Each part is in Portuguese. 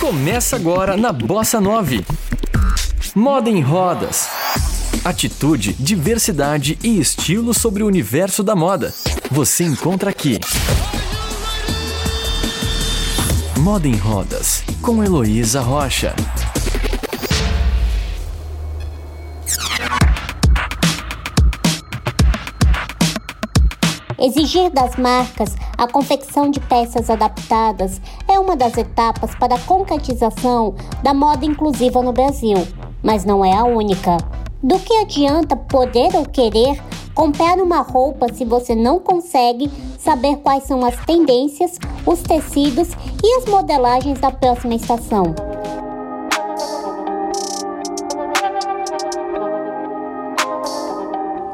Começa agora na Bossa 9. Moda em rodas. Atitude, diversidade e estilo sobre o universo da moda. Você encontra aqui. Moda em Rodas, com Heloísa Rocha. Exigir das marcas a confecção de peças adaptadas é uma das etapas para a concretização da moda inclusiva no Brasil, mas não é a única. Do que adianta poder ou querer comprar uma roupa se você não consegue saber quais são as tendências, os tecidos e as modelagens da próxima estação?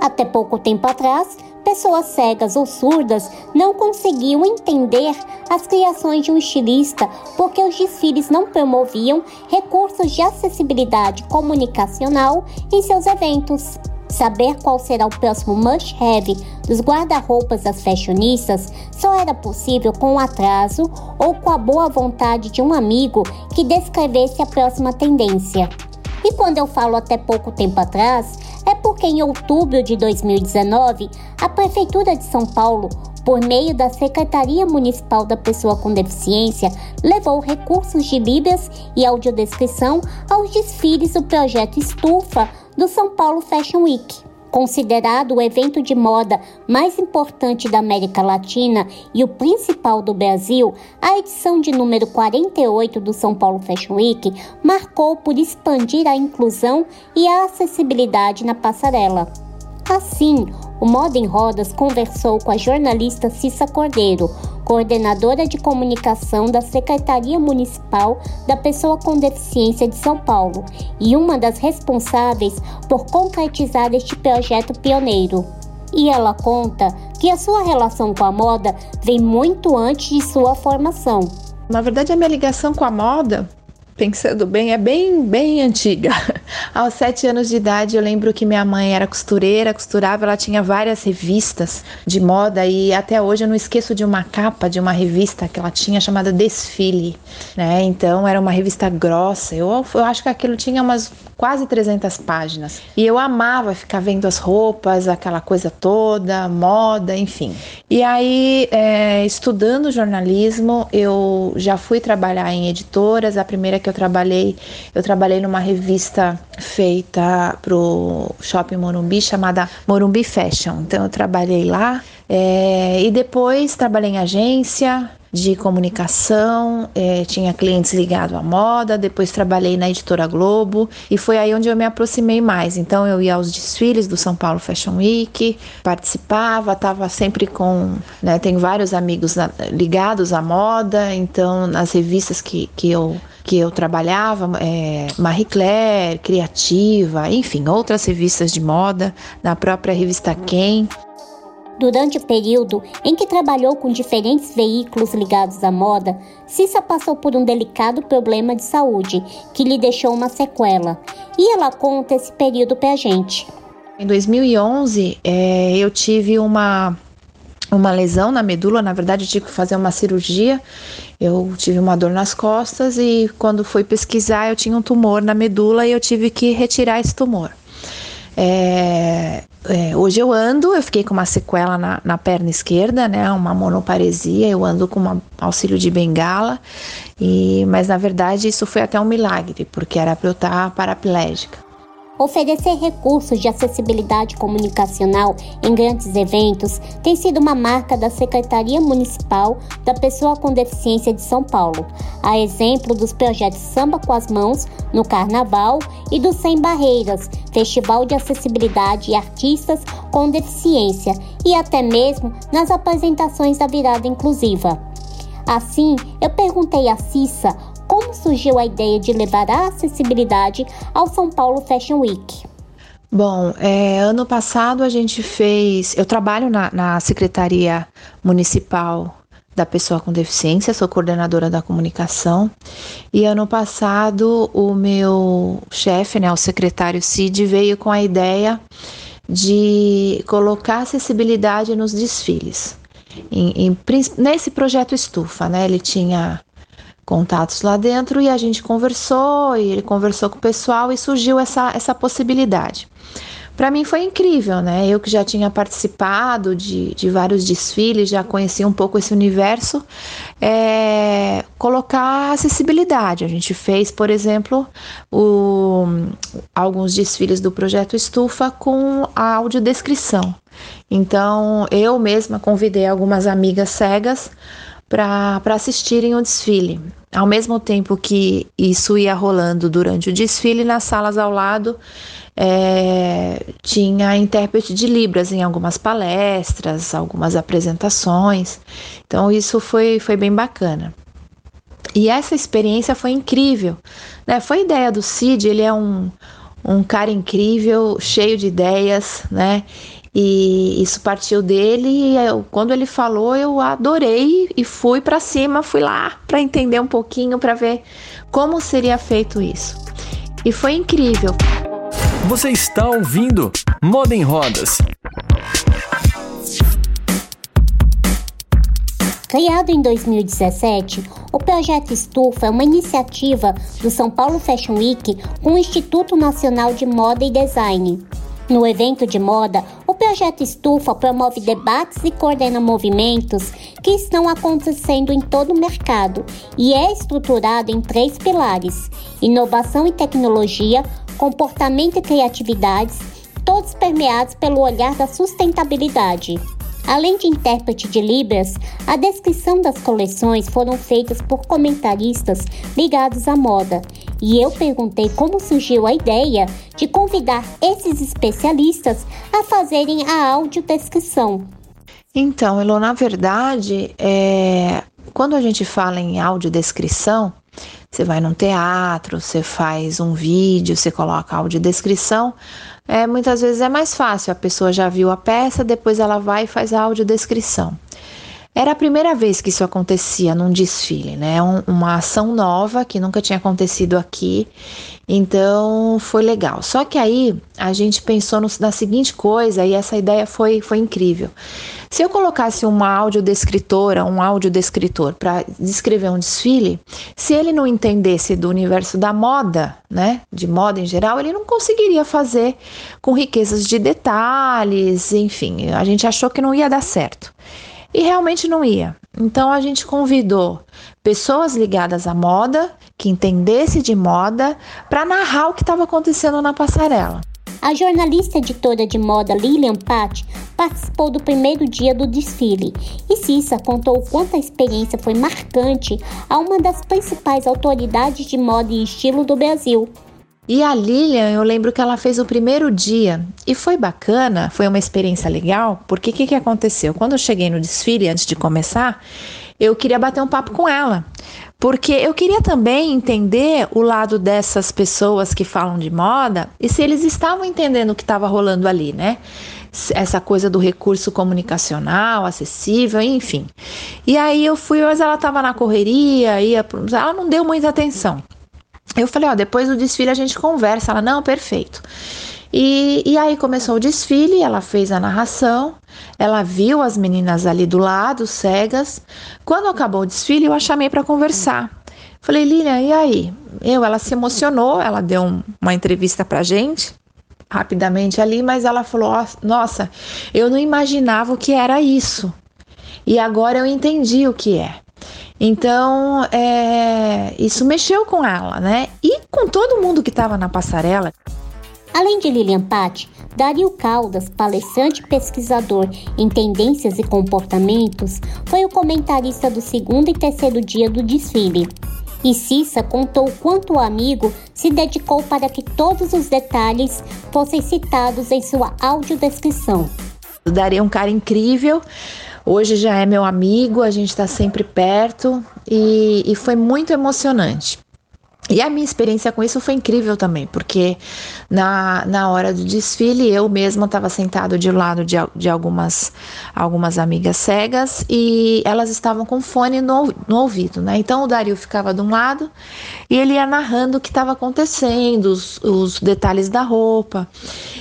Até pouco tempo atrás, pessoas cegas ou surdas não conseguiam entender as criações de um estilista porque os desfiles não promoviam recursos de acessibilidade comunicacional em seus eventos. Saber qual será o próximo must-have dos guarda-roupas das fashionistas só era possível com o atraso ou com a boa vontade de um amigo que descrevesse a próxima tendência. E quando eu falo até pouco tempo atrás, é porque em outubro de 2019, a Prefeitura de São Paulo, por meio da Secretaria Municipal da Pessoa com Deficiência, levou recursos de Libras e audiodescrição aos desfiles do projeto Estufa do São Paulo Fashion Week. Considerado o evento de moda mais importante da América Latina e o principal do Brasil, a edição de número 48 do São Paulo Fashion Week marcou por expandir a inclusão e a acessibilidade na passarela. Assim, o Moda em Rodas conversou com a jornalista Cissa Cordeiro, coordenadora de comunicação da Secretaria Municipal da Pessoa com Deficiência de São Paulo e uma das responsáveis por concretizar este projeto pioneiro. E ela conta que a sua relação com a moda vem muito antes de sua formação. Na verdade, a minha ligação com a moda pensando bem, é bem, bem antiga. Aos sete anos de idade, eu lembro que minha mãe era costureira, costurava, ela tinha várias revistas de moda e até hoje eu não esqueço de uma capa de uma revista que ela tinha chamada Desfile, né? Então era uma revista grossa. Eu, eu acho que aquilo tinha umas quase 300 páginas. E eu amava ficar vendo as roupas, aquela coisa toda, moda, enfim. E aí, é, estudando jornalismo, eu já fui trabalhar em editoras. A primeira que eu trabalhei, eu trabalhei numa revista feita pro Shopping Morumbi chamada Morumbi Fashion. Então eu trabalhei lá. É, e depois trabalhei em agência, de comunicação, é, tinha clientes ligados à moda, depois trabalhei na editora Globo e foi aí onde eu me aproximei mais. Então eu ia aos desfiles do São Paulo Fashion Week, participava, estava sempre com. Né, tenho vários amigos ligados à moda, então nas revistas que, que eu que eu trabalhava, é, Marie Claire, Criativa, enfim, outras revistas de moda, na própria revista Quem. Durante o período em que trabalhou com diferentes veículos ligados à moda, Cissa passou por um delicado problema de saúde que lhe deixou uma sequela. E ela conta esse período pra gente. Em 2011, é, eu tive uma, uma lesão na medula, na verdade, eu tive que fazer uma cirurgia. Eu tive uma dor nas costas e quando fui pesquisar, eu tinha um tumor na medula e eu tive que retirar esse tumor. É, é, hoje eu ando, eu fiquei com uma sequela na, na, perna esquerda, né, uma monoparesia, eu ando com um auxílio de bengala, e, mas na verdade isso foi até um milagre, porque era para eu estar paraplégica. Oferecer recursos de acessibilidade comunicacional em grandes eventos tem sido uma marca da Secretaria Municipal da Pessoa com Deficiência de São Paulo, a exemplo dos projetos Samba com as Mãos no Carnaval e do Sem Barreiras, Festival de Acessibilidade e Artistas com Deficiência, e até mesmo nas apresentações da Virada Inclusiva. Assim, eu perguntei a Cissa como surgiu a ideia de levar a acessibilidade ao São Paulo Fashion Week? Bom, é, ano passado a gente fez. Eu trabalho na, na Secretaria Municipal da Pessoa com Deficiência, sou coordenadora da comunicação. E ano passado o meu chefe, né, o secretário Cid, veio com a ideia de colocar acessibilidade nos desfiles. Em, em, nesse projeto Estufa, né? Ele tinha contatos lá dentro e a gente conversou e ele conversou com o pessoal e surgiu essa, essa possibilidade. Para mim foi incrível, né? Eu que já tinha participado de, de vários desfiles, já conhecia um pouco esse universo, é, colocar acessibilidade. A gente fez, por exemplo, o, alguns desfiles do projeto Estufa com a audiodescrição. Então, eu mesma convidei algumas amigas cegas para assistirem o desfile. Ao mesmo tempo que isso ia rolando durante o desfile, nas salas ao lado é, tinha intérprete de Libras em algumas palestras, algumas apresentações. Então, isso foi, foi bem bacana. E essa experiência foi incrível. Né? Foi ideia do Cid, ele é um, um cara incrível, cheio de ideias, né? E isso partiu dele e eu, quando ele falou, eu adorei e fui para cima, fui lá para entender um pouquinho, para ver como seria feito isso. E foi incrível. Você está ouvindo Moda em Rodas. Criado em 2017, o projeto Estufa é uma iniciativa do São Paulo Fashion Week com o Instituto Nacional de Moda e Design. No evento de moda, projeto Estufa promove debates e coordena movimentos que estão acontecendo em todo o mercado e é estruturado em três pilares: inovação e tecnologia, comportamento e criatividades, todos permeados pelo olhar da sustentabilidade. Além de intérprete de Libras, a descrição das coleções foram feitas por comentaristas ligados à moda. E eu perguntei como surgiu a ideia de convidar esses especialistas a fazerem a audiodescrição. Então, Elo, na verdade, é... quando a gente fala em audiodescrição, você vai num teatro, você faz um vídeo, você coloca audiodescrição, é, muitas vezes é mais fácil. A pessoa já viu a peça, depois ela vai e faz a audiodescrição. Era a primeira vez que isso acontecia num desfile, né? Um, uma ação nova que nunca tinha acontecido aqui, então foi legal. Só que aí a gente pensou no, na seguinte coisa e essa ideia foi, foi incrível. Se eu colocasse uma audiodescritora, um audiodescritor para descrever um desfile, se ele não entendesse do universo da moda, né, de moda em geral, ele não conseguiria fazer com riquezas de detalhes, enfim, a gente achou que não ia dar certo. E realmente não ia. Então a gente convidou pessoas ligadas à moda, que entendesse de moda, para narrar o que estava acontecendo na passarela. A jornalista editora de moda Lilian Pat participou do primeiro dia do desfile e Cissa contou o quanto a experiência foi marcante a uma das principais autoridades de moda e estilo do Brasil, e a Lilian, eu lembro que ela fez o primeiro dia e foi bacana, foi uma experiência legal, porque o que, que aconteceu? Quando eu cheguei no desfile, antes de começar, eu queria bater um papo com ela, porque eu queria também entender o lado dessas pessoas que falam de moda e se eles estavam entendendo o que estava rolando ali, né? Essa coisa do recurso comunicacional, acessível, enfim. E aí eu fui, mas ela estava na correria, ia, ela não deu muita atenção. Eu falei, ó, depois do desfile a gente conversa. Ela, não, perfeito. E, e aí começou o desfile, ela fez a narração, ela viu as meninas ali do lado, cegas. Quando acabou o desfile, eu a chamei para conversar. Falei, Lilian, e aí? Eu, ela se emocionou, ela deu um, uma entrevista pra gente, rapidamente ali, mas ela falou: Nossa, eu não imaginava o que era isso. E agora eu entendi o que é. Então, é, isso mexeu com ela, né? E com todo mundo que estava na passarela. Além de Lilian Patti, Dario Caldas, palestrante e pesquisador em tendências e comportamentos, foi o comentarista do segundo e terceiro dia do desfile. E Cissa contou quanto o amigo se dedicou para que todos os detalhes fossem citados em sua audiodescrição. O Dario é um cara incrível, Hoje já é meu amigo, a gente está sempre perto e, e foi muito emocionante. E a minha experiência com isso foi incrível também, porque na, na hora do desfile eu mesma estava sentado de lado de, de algumas, algumas amigas cegas e elas estavam com fone no, no ouvido, né? Então o Dario ficava de um lado e ele ia narrando o que estava acontecendo, os, os detalhes da roupa.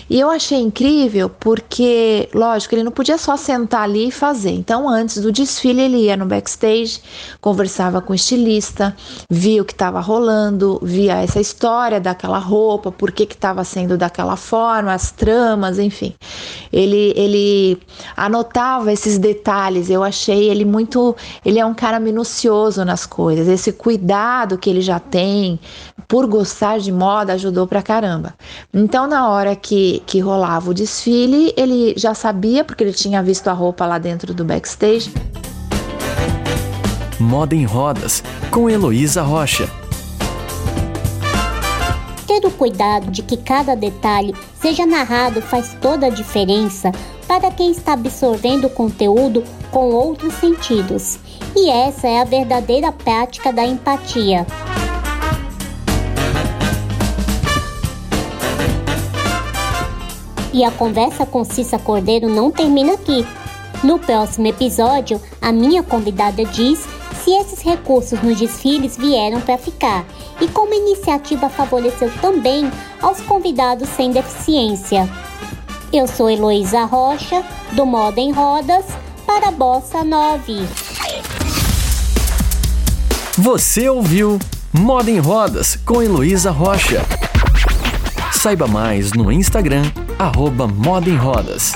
E eu achei incrível porque, lógico, ele não podia só sentar ali e fazer. Então antes do desfile ele ia no backstage, conversava com o estilista, via o que estava rolando via essa história daquela roupa, por que estava sendo daquela forma, as tramas, enfim. Ele, ele anotava esses detalhes, eu achei ele muito. Ele é um cara minucioso nas coisas, esse cuidado que ele já tem por gostar de moda ajudou pra caramba. Então, na hora que, que rolava o desfile, ele já sabia, porque ele tinha visto a roupa lá dentro do backstage. Moda em Rodas, com Heloísa Rocha cuidado de que cada detalhe seja narrado faz toda a diferença para quem está absorvendo o conteúdo com outros sentidos. E essa é a verdadeira prática da empatia. E a conversa com Cissa Cordeiro não termina aqui. No próximo episódio, a minha convidada diz se esses recursos nos desfiles vieram para ficar e como a iniciativa favoreceu também aos convidados sem deficiência. Eu sou Heloísa Rocha, do Moda em Rodas, para Bossa 9. Você ouviu Moda em Rodas com Heloísa Rocha. Saiba mais no Instagram, arroba Moda em Rodas.